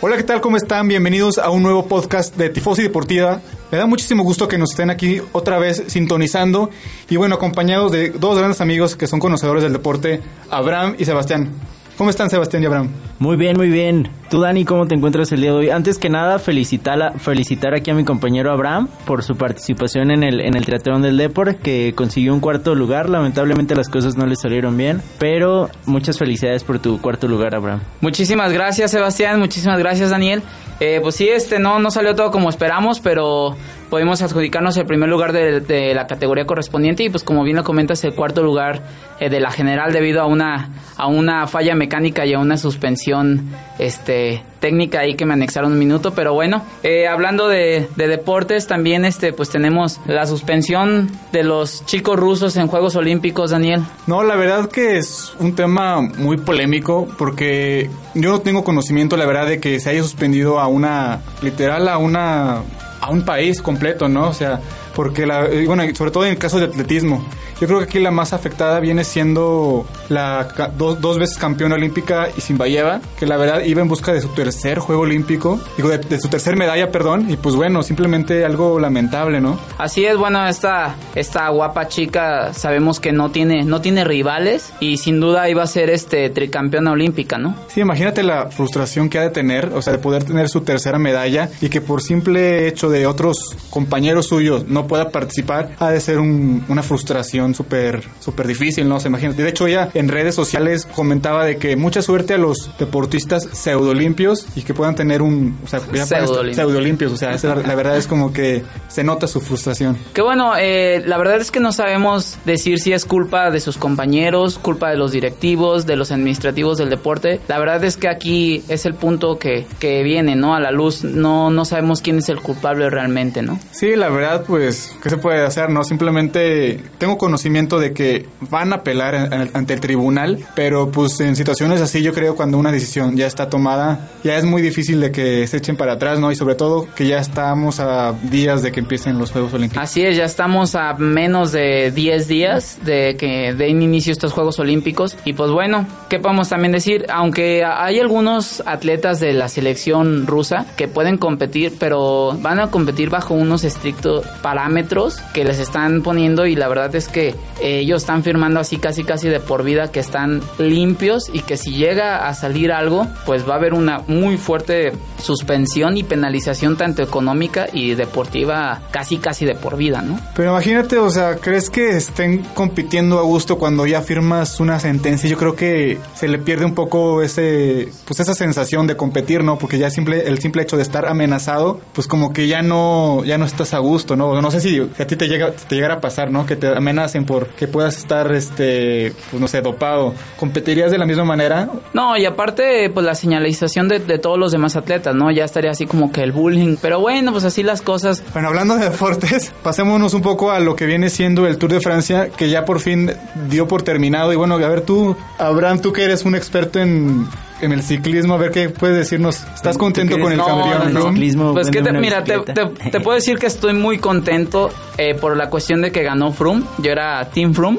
Hola, ¿qué tal? ¿Cómo están? Bienvenidos a un nuevo podcast de Tifosi Deportiva. Me da muchísimo gusto que nos estén aquí otra vez sintonizando y bueno, acompañados de dos grandes amigos que son conocedores del deporte, Abraham y Sebastián. ¿Cómo están Sebastián y Abraham? Muy bien, muy bien. Tú, Dani, ¿cómo te encuentras el día de hoy? Antes que nada, felicitar, felicitar aquí a mi compañero Abraham por su participación en el, en el Teatrón del Deport, que consiguió un cuarto lugar. Lamentablemente las cosas no le salieron bien, pero muchas felicidades por tu cuarto lugar, Abraham. Muchísimas gracias, Sebastián. Muchísimas gracias, Daniel. Eh, pues sí, este no, no salió todo como esperamos, pero pudimos adjudicarnos el primer lugar de, la categoría correspondiente y pues como bien lo comentas el cuarto lugar eh, de la general debido a una a una falla mecánica y a una suspensión este técnica ahí que me anexaron un minuto. Pero bueno eh, hablando de, deportes también este pues tenemos la suspensión de los chicos rusos en Juegos Olímpicos Daniel. No la verdad que es un tema muy polémico porque yo no tengo conocimiento la verdad de que se haya suspendido a una literal a una a un país completo, ¿no? O sea, porque la, bueno, sobre todo en el caso de atletismo, yo creo que aquí la más afectada viene siendo la dos, veces campeona olímpica Isimbayeva, que la verdad iba en busca de su tercer juego olímpico, digo, de, su tercer medalla, perdón, y pues bueno, simplemente algo lamentable, ¿no? Así es, bueno, esta, esta guapa chica sabemos que no tiene, no tiene rivales y sin duda iba a ser este tricampeona olímpica, ¿no? Sí, imagínate la frustración que ha de tener, o sea, de poder tener su tercera medalla y que por simple hecho de otros compañeros suyos no pueda participar, ha de ser una frustración súper súper difícil, ¿no? Se imagina. De hecho, ella en redes sociales comentaba de que mucha suerte a los deportistas pseudolimpios y que puedan tener un... O sea, pseudolimpios. O sea, la verdad es como que se nota su frustración. Que bueno, eh, la verdad es que no sabemos decir si es culpa de sus compañeros, culpa de los directivos, de los administrativos del deporte. La verdad es que aquí es el punto que, que viene, ¿no? A la luz. No, no sabemos quién es el culpable realmente, ¿no? Sí, la verdad, pues ¿qué se puede hacer? No, simplemente tengo conocimiento de que van a apelar ante el tribunal, pero pues en situaciones así yo creo cuando una decisión ya está tomada, ya es muy difícil de que se echen para atrás, ¿no? Y sobre todo que ya estamos a días de que empiecen los Juegos Olímpicos. Así es, ya estamos a menos de 10 días de que den inicio estos Juegos Olímpicos y pues bueno, ¿qué podemos también decir? Aunque hay algunos atletas de la selección rusa que pueden competir, pero van a competir bajo unos estrictos parámetros que les están poniendo y la verdad es que ellos están firmando así casi casi de por vida que están limpios y que si llega a salir algo pues va a haber una muy fuerte suspensión y penalización tanto económica y deportiva casi casi de por vida, ¿no? Pero imagínate, o sea, ¿crees que estén compitiendo a gusto cuando ya firmas una sentencia? Yo creo que se le pierde un poco ese pues esa sensación de competir, ¿no? Porque ya simple el simple hecho de estar amenazado, pues como que ya no ya no estás a gusto, ¿no? No sé si a ti te llega te llegara a pasar, ¿no? Que te amenacen por que puedas estar este pues no sé, dopado. ¿Competirías de la misma manera? No, y aparte pues la señalización de, de todos los demás atletas, ¿no? Ya estaría así como que el bullying, pero bueno, pues así las cosas. Bueno, hablando de deportes, pasémonos un poco a lo que viene siendo el Tour de Francia, que ya por fin dio por terminado y bueno, a ver tú, Abraham, tú que eres un experto en en el ciclismo, a ver qué puedes decirnos. ¿Estás contento con el campeón? No, ciclismo, pues que mira, te, te, puedo decir que estoy muy contento eh, por la cuestión de que ganó Froome. Yo era Team Froome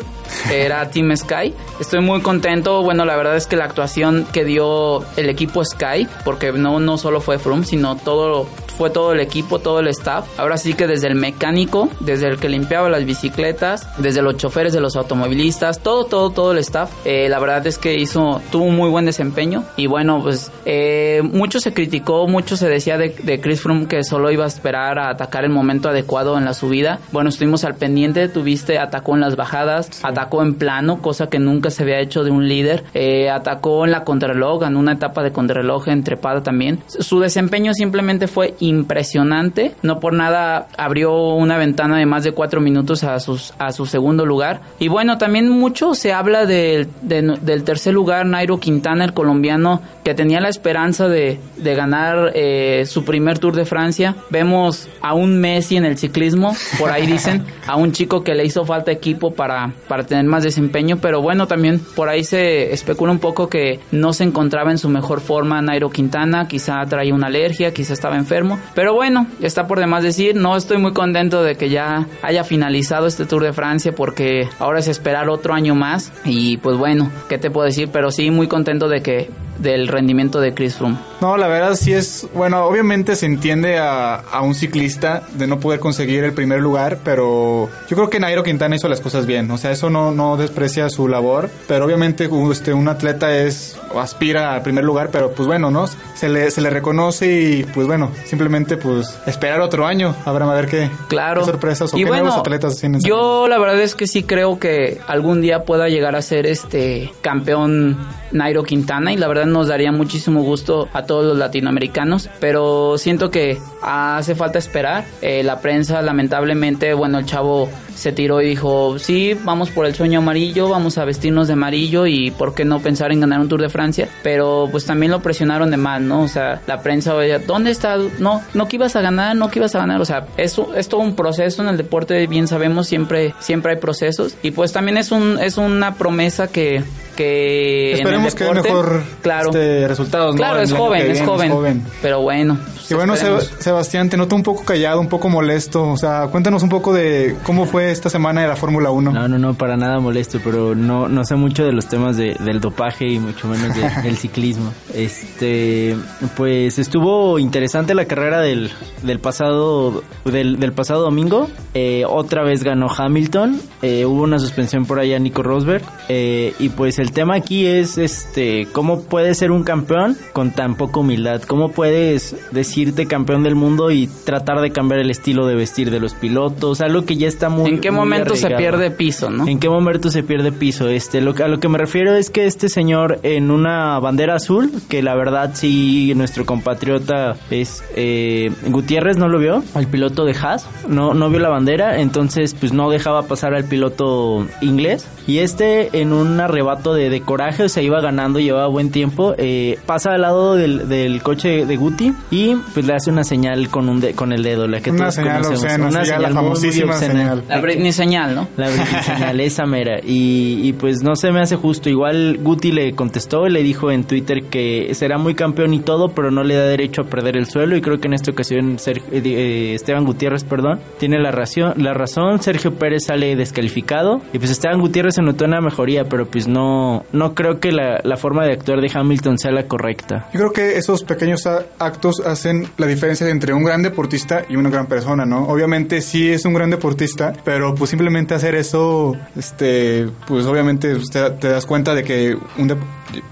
era Team Sky. Estoy muy contento. Bueno, la verdad es que la actuación que dio el equipo Sky, porque no, no solo fue Froome, sino todo fue todo el equipo, todo el staff. Ahora sí que desde el mecánico, desde el que limpiaba las bicicletas, desde los choferes de los automovilistas, todo, todo, todo el staff. Eh, la verdad es que hizo, tuvo un muy buen desempeño. Y bueno, pues eh, mucho se criticó, mucho se decía de, de Chris Froome que solo iba a esperar a atacar el momento adecuado en la subida. Bueno, estuvimos al pendiente, tuviste, atacó en las bajadas, atacó en plano, cosa que nunca se había hecho de un líder. Eh, atacó en la contrarreloj, en una etapa de contrarreloj entrepada también. Su desempeño simplemente fue impresionante. No por nada abrió una ventana de más de cuatro minutos a, sus, a su segundo lugar. Y bueno, también mucho se habla del, de- del tercer lugar, Nairo Quintana, el colombiano, que tenía la esperanza de, de ganar eh, su primer Tour de Francia. Vemos a un Messi en el ciclismo, por ahí dicen, a un chico que le hizo falta equipo para, para tener más desempeño, pero bueno, también por ahí se especula un poco que no se encontraba en su mejor forma Nairo Quintana, quizá traía una alergia, quizá estaba enfermo, pero bueno, está por demás decir, no estoy muy contento de que ya haya finalizado este Tour de Francia porque ahora es esperar otro año más y pues bueno, ¿qué te puedo decir? Pero sí muy contento de que del rendimiento de Chris Froome. No, la verdad sí es, bueno, obviamente se entiende a, a un ciclista de no poder conseguir el primer lugar, pero yo creo que Nairo Quintana hizo las cosas bien, o sea, eso no, no desprecia su labor, pero obviamente este, un atleta es, aspira al primer lugar, pero pues bueno, ¿no? Se le, se le reconoce y pues bueno, simplemente pues esperar otro año, habrá a ver qué, Claro. qué sorpresas o y qué bueno, nuevos atletas tienen. Yo la verdad es que sí creo que algún día pueda llegar a ser este campeón Nairo Quintana y la verdad nos daría muchísimo gusto a todos los latinoamericanos, pero siento que hace falta esperar. Eh, la prensa lamentablemente, bueno, el chavo se tiró y dijo, sí, vamos por el sueño amarillo, vamos a vestirnos de amarillo y por qué no pensar en ganar un Tour de Francia, pero pues también lo presionaron de mal, ¿no? O sea, la prensa, oye, ¿dónde está? No, no que ibas a ganar, no que ibas a ganar, o sea, es, es todo un proceso en el deporte, bien sabemos, siempre, siempre hay procesos y pues también es un, es una promesa que, que en el Esperemos que deporte, mejor claro, este, resultados. ¿no? claro, es joven, es joven, pero bueno. Pues, Y bueno, esperemos. Seb- Sebastián, te noto un poco callado, un poco molesto. O sea, cuéntanos un poco de cómo fue esta semana de la Fórmula 1. No, no, no, para nada molesto, pero no, no sé mucho de los temas de- del dopaje y mucho menos de- del ciclismo. Este, pues estuvo interesante la carrera del, del pasado, del, del pasado domingo. Eh, otra vez ganó Hamilton. Eh, hubo una suspensión por allá a Nico Rosberg. Eh, y pues el tema aquí es, este, cómo puedes ser un campeón con tan poca humildad. Cómo puedes decirte campeón del mundo y tratar de cambiar el estilo de vestir de los pilotos. Algo que ya está muy ¿En qué muy momento se pierde piso, no? ¿En qué momento se pierde piso? Este, lo, a lo que me refiero es que este señor en una bandera azul, que la verdad sí nuestro compatriota es eh, Gutiérrez no lo vio, el piloto de Haas, no, no vio la bandera, entonces pues no dejaba pasar al piloto inglés. Y este en un arrebato de, de coraje, o sea, iba ganando, llevaba buen tiempo, eh, pasa al lado del, del coche de Guti y pues le hace una señal con un de- con el dedo, la que Una todos señal conocemos. obscena, una la señal muy, muy famosísima obscena. señal. La Britney señal, ¿no? La señal, esa mera. Y, y pues no se me hace justo. Igual Guti le contestó y le dijo en Twitter que será muy campeón y todo, pero no le da derecho a perder el suelo. Y creo que en esta ocasión Sergio- eh, eh, Esteban Gutiérrez, perdón, tiene la razón, la razón. Sergio Pérez sale descalificado. Y pues Esteban Gutiérrez se notó una mejoría, pero pues no, no creo que la, la forma de actuar de Hamilton sea la correcta. Yo creo que esos pequeños actos hacen la diferencia entre un gran deportista y una gran persona, ¿no? Obviamente sí es un gran deportista, pero pues simplemente hacer eso, este, pues obviamente usted te das cuenta de que un dep-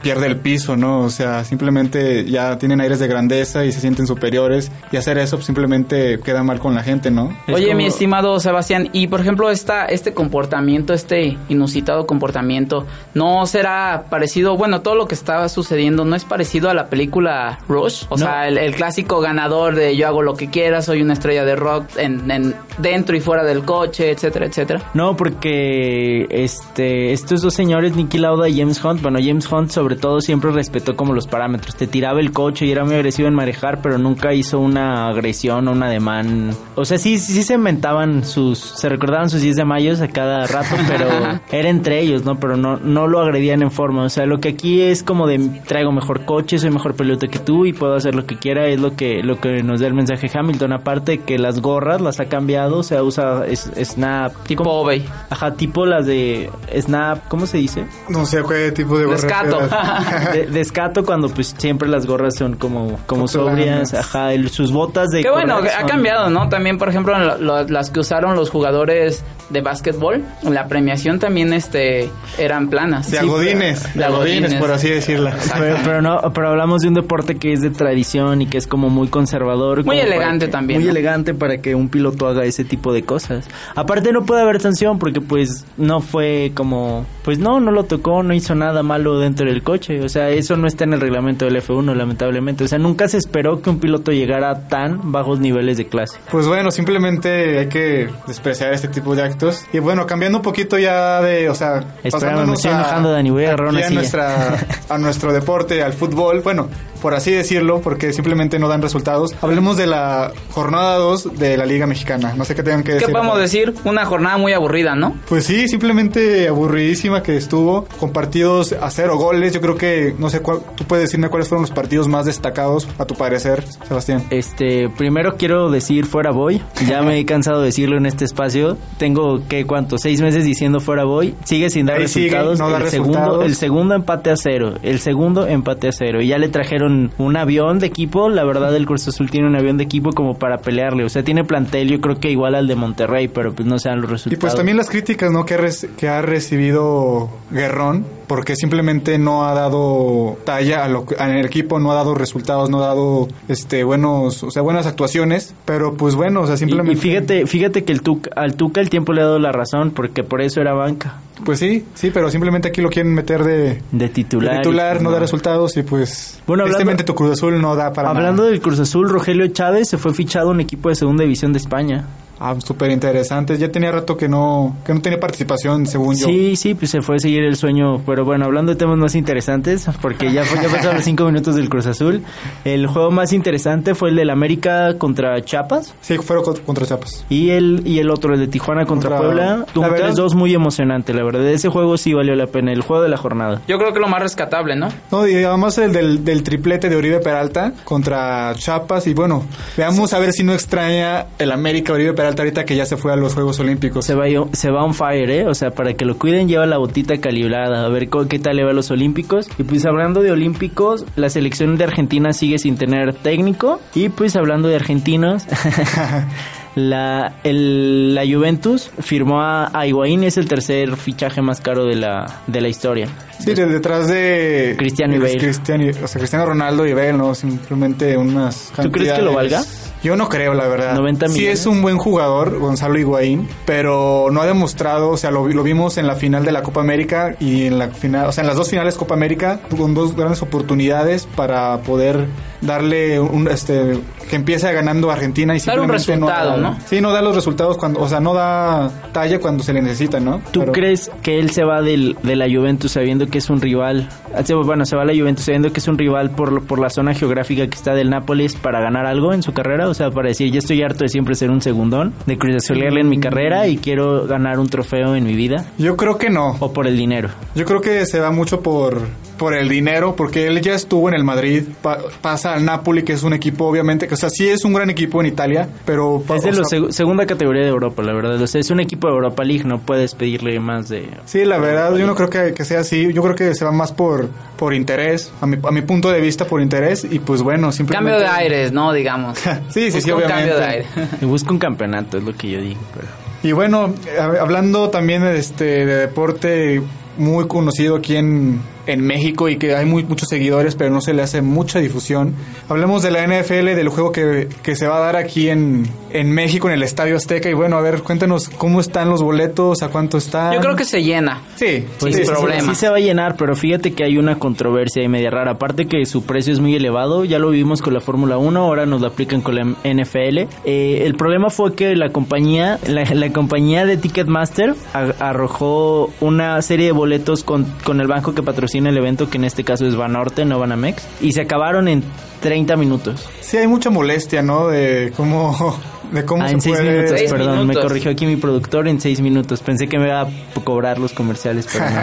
pierde el piso, ¿no? O sea, simplemente ya tienen aires de grandeza y se sienten superiores y hacer eso pues, simplemente queda mal con la gente, ¿no? Es Oye, como- mi estimado Sebastián, y por ejemplo, esta, este comportamiento, este inusitado comportamiento, ¿no será parecido, bueno, todo lo que estaba sucediendo, ¿no es parecido a la película Rush? O No. sea, el, el clásico ganador de yo hago lo que quiera, soy una estrella de rock en, en- dentro y fuera del coche, etcétera, etcétera. No, porque este estos dos señores, Nicky Lauda y James Hunt, bueno, James Hunt sobre todo siempre respetó como los parámetros. Te tiraba el coche y era muy agresivo en manejar, pero nunca hizo una agresión o un ademán. O sea, sí, sí se inventaban sus, se recordaban sus 10 de mayo a cada rato, pero era entre ellos, ¿no? Pero no, no lo agredían en forma. O sea, lo que aquí es como de traigo mejor coche, soy mejor piloto que tú y puedo hacer lo que quiera, es lo que, lo que nos da el mensaje Hamilton. Aparte que las gorras las ha cambiado, o sea, usa es- Snap. Tipo Obey. Ajá, tipo las de Snap, ¿cómo se dice? No sé qué tipo de gorra Rescato. De- descato cuando pues siempre las gorras son como, como sobrias, ajá, el- sus botas de Qué bueno, ha cambiado, ¿no? También, por ejemplo, lo- lo- las que usaron los jugadores de básquetbol, la premiación también este eran planas. De Sí, agodines, pero- de agodines, por así decirla. Pero, pero no, pero hablamos de un deporte que es de tradición y que es como muy conservador. Muy elegante que- también, Muy ¿no? elegante para que un piloto haga ese tipo de cosas. Aparte no puede haber sanción porque pues no fue como, pues no, no lo tocó, no hizo nada malo dentro del coche. O sea, eso no está en el reglamento del F1 lamentablemente. O sea, nunca se esperó que un piloto llegara a tan bajos niveles de clase. Pues bueno, simplemente hay que despreciar este tipo de actos. Y bueno, cambiando un poquito ya de, o sea, Espérame, me estoy enojando, Dani, voy a agarrar una a, nuestra, a nuestro deporte, al fútbol. Bueno, por así decirlo, porque simplemente no dan resultados. Hablemos de la jornada 2 de la Liga Mexicana. No sé qué tengan que decir. ¿Qué podemos decir? Una jornada muy aburrida, ¿no? Pues sí, simplemente aburridísima que estuvo, con partidos a cero goles. Yo creo que, no sé, cuál, tú puedes decirme cuáles fueron los partidos más destacados, a tu parecer, Sebastián. Este, primero quiero decir fuera voy. Ya me he cansado de decirlo en este espacio. Tengo que cuánto, seis meses diciendo fuera voy. Sigue sin dar Ahí sigue, resultados. da el resultados. segundo, el segundo empate a cero. El segundo empate a cero. Y ya le trajeron un avión de equipo. La verdad, el Cruz Azul tiene un avión de equipo como para pelearle. O sea, tiene plantel, yo creo que igual al de Monterrey, pero pues no sean los Y resultados. pues también las críticas ¿no? que, que ha recibido Guerrón, porque simplemente no ha dado talla a en el equipo, no ha dado resultados, no ha dado este buenos, o sea, buenas actuaciones, pero pues bueno, o sea, simplemente y, fíjate, fíjate que el Tuca, al Tuca el tiempo le ha dado la razón, porque por eso era banca. pues sí, sí, pero simplemente aquí lo quieren meter de, De de titular. titular, y- no da resultados y pues Bueno, hablando- tu Cruz Azul no da para Hablando nada. del Cruz Azul, Rogelio Chávez se fue fichado a un equipo de segunda división de España. Ah, súper interesante. Ya tenía rato que no que no tenía participación, según yo. Sí, sí, pues se fue a seguir el sueño. Pero bueno, hablando de temas más interesantes, porque ya, fue- ya pasaron los cinco minutos del Cruz Azul. El juego más interesante fue el del América contra Chiapas. Sí, fueron co- contra Chiapas. Y el, y el otro, el de Tijuana contra, Contra- Puebla. la Tuvo dos muy emocionante, la verdad. Ese juego sí valió la pena, el juego de la jornada. Yo creo que lo más rescatable, ¿no? No, y además el del, del triplete de Oribe Peralta contra Chiapas. Y bueno, veamos a ver si no extraña el América Oribe Peralta ahorita que ya se fue a los Juegos Olímpicos. Se va, se va on fire, ¿eh? O sea, para que lo cuiden, lleva la botita calibrada. A ver qué tal le va a los Olímpicos. Y pues hablando de Olímpicos, la selección de Argentina sigue sin tener técnico. Y pues hablando de argentinos, la, el- la Juventus firmó a, a Higuaín. Es el tercer fichaje más caro de la, de la historia. Sí, de- detrás de Cristiano y Bale. Cristiano, o sea, Cristiano Ronaldo y Bale, ¿no? Simplemente unas ¿Tú crees que lo valga? Yo no creo, la verdad. 90 Sí millones. es un buen jugador, Gonzalo Higuaín, pero no ha demostrado, o sea, lo, lo vimos en la final de la Copa América y en la final, o sea, en las dos finales Copa América, con dos grandes oportunidades para poder darle un, este, que empiece ganando Argentina y simplemente resultado, da- ¿no? Sí, no da los resultados cuando, o sea, no da talla cuando se le necesita, ¿no? ¿Tú Pero- crees que él se va del, de la Juventus sabiendo que es un rival? Ah, Bueno, se va a la Juventus sabiendo que es un rival por, por la zona geográfica que está del Nápoles para ganar algo en su carrera. O sea, para decir, ya estoy harto de siempre ser un segundón, de cruzazolearle en mi carrera y quiero ganar un trofeo en mi vida. Yo creo que no. O por el dinero. Yo creo que se va mucho por, por el dinero, porque él ya estuvo en el Madrid, pa- pasa al Napoli, que es un equipo, obviamente, que o sea, sí es un gran equipo en Italia, pero... Es de la segunda categoría de Europa, la verdad. O sea, es un equipo de Europa League, no puedes pedirle más de... Sí, la verdad, yo no creo que, que sea así, yo creo que se va más por, por interés, a mi, a mi punto de vista por interés, y pues bueno, simplemente... Cambio de aires, ¿no? Digamos. Sí, sí, sí, Busca un obviamente. cambio de aire. Y busca un campeonato, es lo que yo digo. Pero... Y bueno, hab- hablando también de, este, de deporte muy conocido aquí en, en México y que hay muy, muchos seguidores, pero no se le hace mucha difusión. Hablemos de la NFL, del juego que, que se va a dar aquí en, en México, en el Estadio Azteca. Y bueno, a ver, cuéntanos cómo están los boletos, a cuánto están. Yo creo que se llena. Sí, Pues sí, sin sí, sí. problema. Sí se va a llenar, pero fíjate que hay una controversia ahí media rara. Aparte que su precio es muy elevado, ya lo vimos con la Fórmula 1, ahora nos lo aplican con la NFL. Eh, el problema fue que la compañía, la, la compañía de Ticketmaster a- arrojó una serie de boletos con, con el banco que patrocina el evento, que en este caso es Banorte, no Banamex, y se acabaron en 30 minutos. Sí, hay mucha molestia, ¿no? De cómo, de cómo Ah, se en 6 puede... minutos, Seis perdón, me minutos. corrigió aquí mi productor en 6 minutos. Pensé que me iba a cobrar los comerciales, pero no.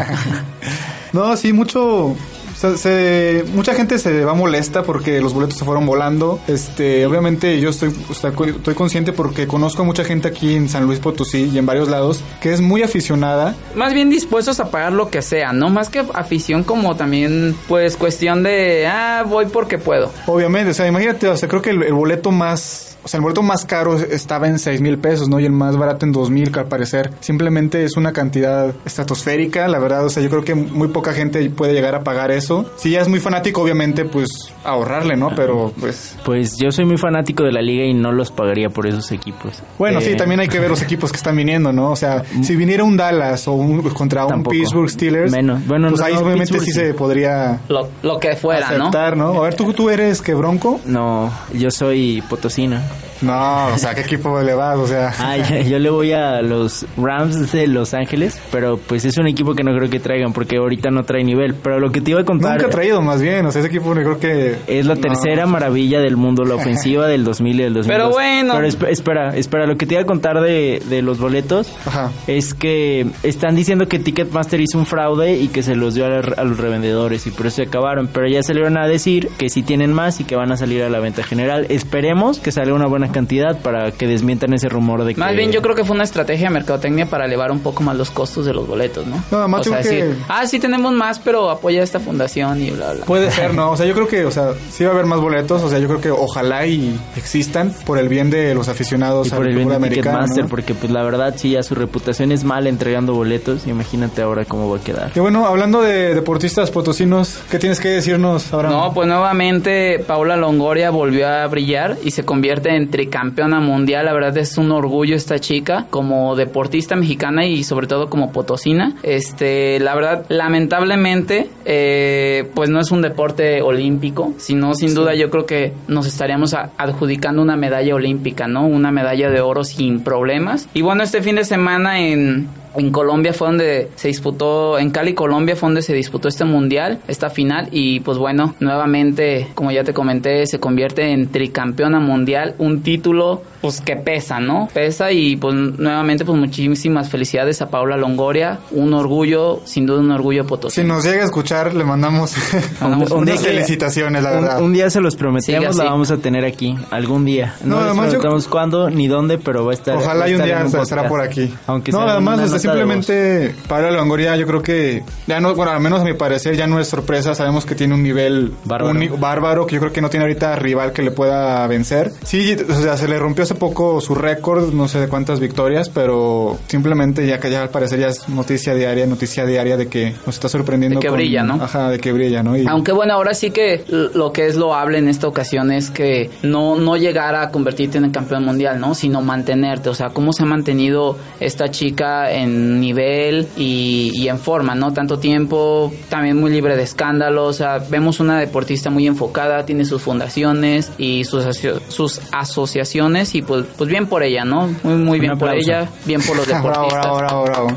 No, sí, mucho. Sea, se- mucha gente se va molesta porque los boletos se fueron volando. Este, obviamente yo estoy, estoy consciente porque conozco a mucha gente aquí en San Luis Potosí y en varios lados que es muy aficionada. Más bien dispuestos a pagar lo que sea, ¿no? Más que afición como también, pues, cuestión de, ah, voy porque puedo. Obviamente, o sea, imagínate, o sea, creo que el, el boleto más, o sea, el boleto más caro estaba en 6 mil pesos, ¿no? Y el más barato en 2 mil, que al parecer simplemente es una cantidad estratosférica, la verdad, o sea, yo creo que muy poca gente puede llegar a pagar eso. Si ya es muy fanático, obviamente, pues ahorrarle, ¿no? Pero, pues... Pues yo soy muy fanático de la liga y no los pagaría por esos equipos. Bueno, sí, Eh, también hay que ver los equipos que están viniendo, ¿no? O sea, si viniera un Dallas o un contra un Tampoco. Pittsburgh Steelers, Menos. Bueno, pues no, ahí no, obviamente Pittsburgh sí, sí. se podría Lo, lo que fuera, ¿no? aceptar, ¿no? A ver, ¿tú, tú eres que bronco? No, yo soy potosina. Yeah. No, o sea, ¿qué equipo le vas? O sea... Ay, yo le voy a los Rams de Los Ángeles, pero pues es un equipo que no creo que traigan porque ahorita no trae nivel. Pero lo que te iba a contar Nunca ha traído, más bien. O sea, ese equipo creo que... es la No. tercera maravilla del mundo, la ofensiva del 2000 y del 2002. Pero bueno. Pero esp- espera, espera, lo que te iba a contar de, de los boletos Ajá. es que están diciendo que Ticketmaster hizo un fraude y que se los dio a, la- a los revendedores y por eso se acabaron. Pero ya salieron a decir que sí tienen más y que van a salir a la venta general. Esperemos que salga una buena cantidad para que desmientan ese rumor de que... Más bien yo creo que fue una estrategia de mercadotecnia para elevar un poco más los costos de los boletos, ¿no? No, además o sea, decir, ah, sí tenemos más, pero apoya esta fundación y bla, bla. Puede ser, ¿no? O sea, yo creo que, o sea, sí va a haber más boletos. O sea, yo creo que ojalá y existan por el bien de los aficionados Y por al el bien de Ticketmaster, ¿no? porque pues la verdad sí, ya su reputación es mala entregando boletos. Imagínate ahora cómo va a quedar. Y bueno, hablando de deportistas potosinos, ¿qué tienes que decirnos ahora? No, pues nuevamente Paula Longoria volvió a brillar y se convierte en tricampeona mundial. La verdad es un orgullo esta chica como deportista mexicana y sobre todo como potosina. Este, la verdad, lamentablemente, eh, pues no es un deporte olímpico, sino sin duda yo creo que nos estaríamos adjudicando una medalla olímpica, ¿no? Una medalla de oro sin problemas. Y bueno, este fin de semana en en Colombia fue donde se disputó, en Cali, Colombia fue donde se disputó este mundial, esta final y pues bueno, nuevamente, como ya te comenté, se convierte en tricampeona mundial, un título pues que pesa, ¿no? Pesa y pues nuevamente pues muchísimas felicidades a Paula Longoria, un orgullo, sin duda un orgullo potosí. Si nos llega a escuchar, le mandamos, Mandamos un unas felicitaciones, la Un, verdad. un día se los prometemos, la vamos a tener aquí, algún día. No, No, además yo- cuándo ni dónde, pero va a estar. Ojalá a y un día estará por aquí. Aunque no, sea además, sea, simplemente Pablo Longoria, yo creo que ya no, bueno, al menos a mi parecer ya no es sorpresa. Sabemos que tiene un nivel Bárbaro. único- bárbaro, que yo creo que no tiene ahorita rival que le pueda vencer. Sí, o sea, se le rompió hace poco su récord, no sé de cuántas victorias, pero simplemente ya que ya al parecer ya es noticia diaria, noticia diaria de que nos está sorprendiendo. De que brilla, ¿no? Ajá, de que brilla, ¿no? Y- Aunque bueno, ahora sí que lo que es loable en esta ocasión es que no, no llegar a convertirte en el campeón mundial, ¿no? Sino mantenerte. O sea, cómo se ha mantenido esta chica en nivel y, y en forma, ¿no? Tanto tiempo, también muy libre de escándalos. O sea, vemos una deportista muy enfocada, tiene sus fundaciones y sus, sus asociaciones y pues, pues bien por ella, ¿no? Muy, muy bien por ella, bien por los bravo, deportistas. bravo, bravo, bravo.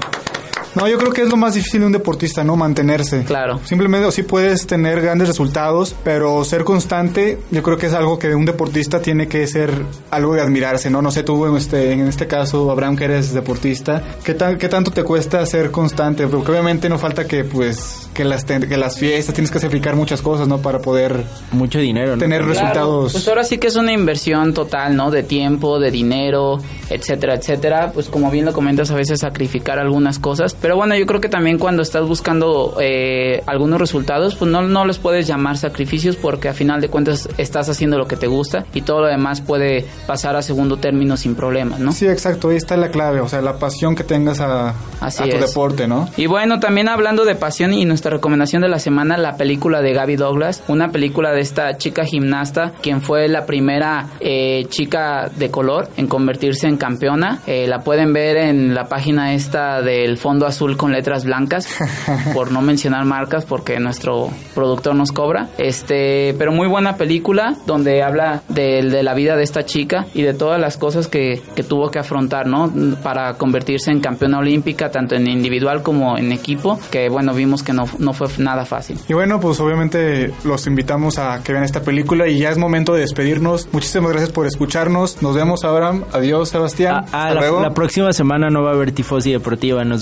No, yo creo que es lo más difícil de un deportista, ¿no? Mantenerse. Claro. Simplemente sí puedes tener grandes resultados, pero ser constante, yo creo que es algo que un deportista tiene que ser algo de admirarse, ¿no? No sé, tú en este, en este caso, Abraham, que eres deportista, ¿qué, tan, ¿qué tanto te cuesta ser constante? Porque obviamente no falta que, pues, que las, que las fiestas, tienes que sacrificar muchas cosas, ¿no? Para poder Mucho dinero, ¿no? tener Claro, resultados. Pues ahora sí que es una inversión total, ¿no? De tiempo, de dinero, etcétera, etcétera. Pues como bien lo comentas, a veces sacrificar algunas cosas. Pero bueno, yo creo que también cuando estás buscando eh, algunos resultados, pues no, no les puedes llamar sacrificios porque a final de cuentas estás haciendo lo que te gusta y todo lo demás puede pasar a segundo término sin problemas, ¿no? Sí, exacto, ahí está la clave, o sea, la pasión que tengas a, Así a tu es. deporte, ¿no? Y bueno, también hablando de pasión y nuestra recomendación de la semana, la película de Gaby Douglas, una película de esta chica gimnasta, quien fue la primera eh, chica de color en convertirse en campeona. Eh, la pueden ver en la página esta del Fondo Azul con letras blancas, por no mencionar marcas, porque nuestro productor nos cobra. Este, pero muy buena película donde habla de, de la vida de esta chica y de todas las cosas que, que tuvo que afrontar, ¿no? Para convertirse en campeona olímpica, tanto en individual como en equipo, que bueno, vimos que no, no fue nada fácil. Y bueno, pues obviamente los invitamos a que vean esta película y ya es momento de despedirnos. Muchísimas gracias por escucharnos. Nos vemos, Abraham. Adiós, Sebastián. Ah, ah, Hasta la, luego. la próxima semana no va a haber tifosi deportiva. Nos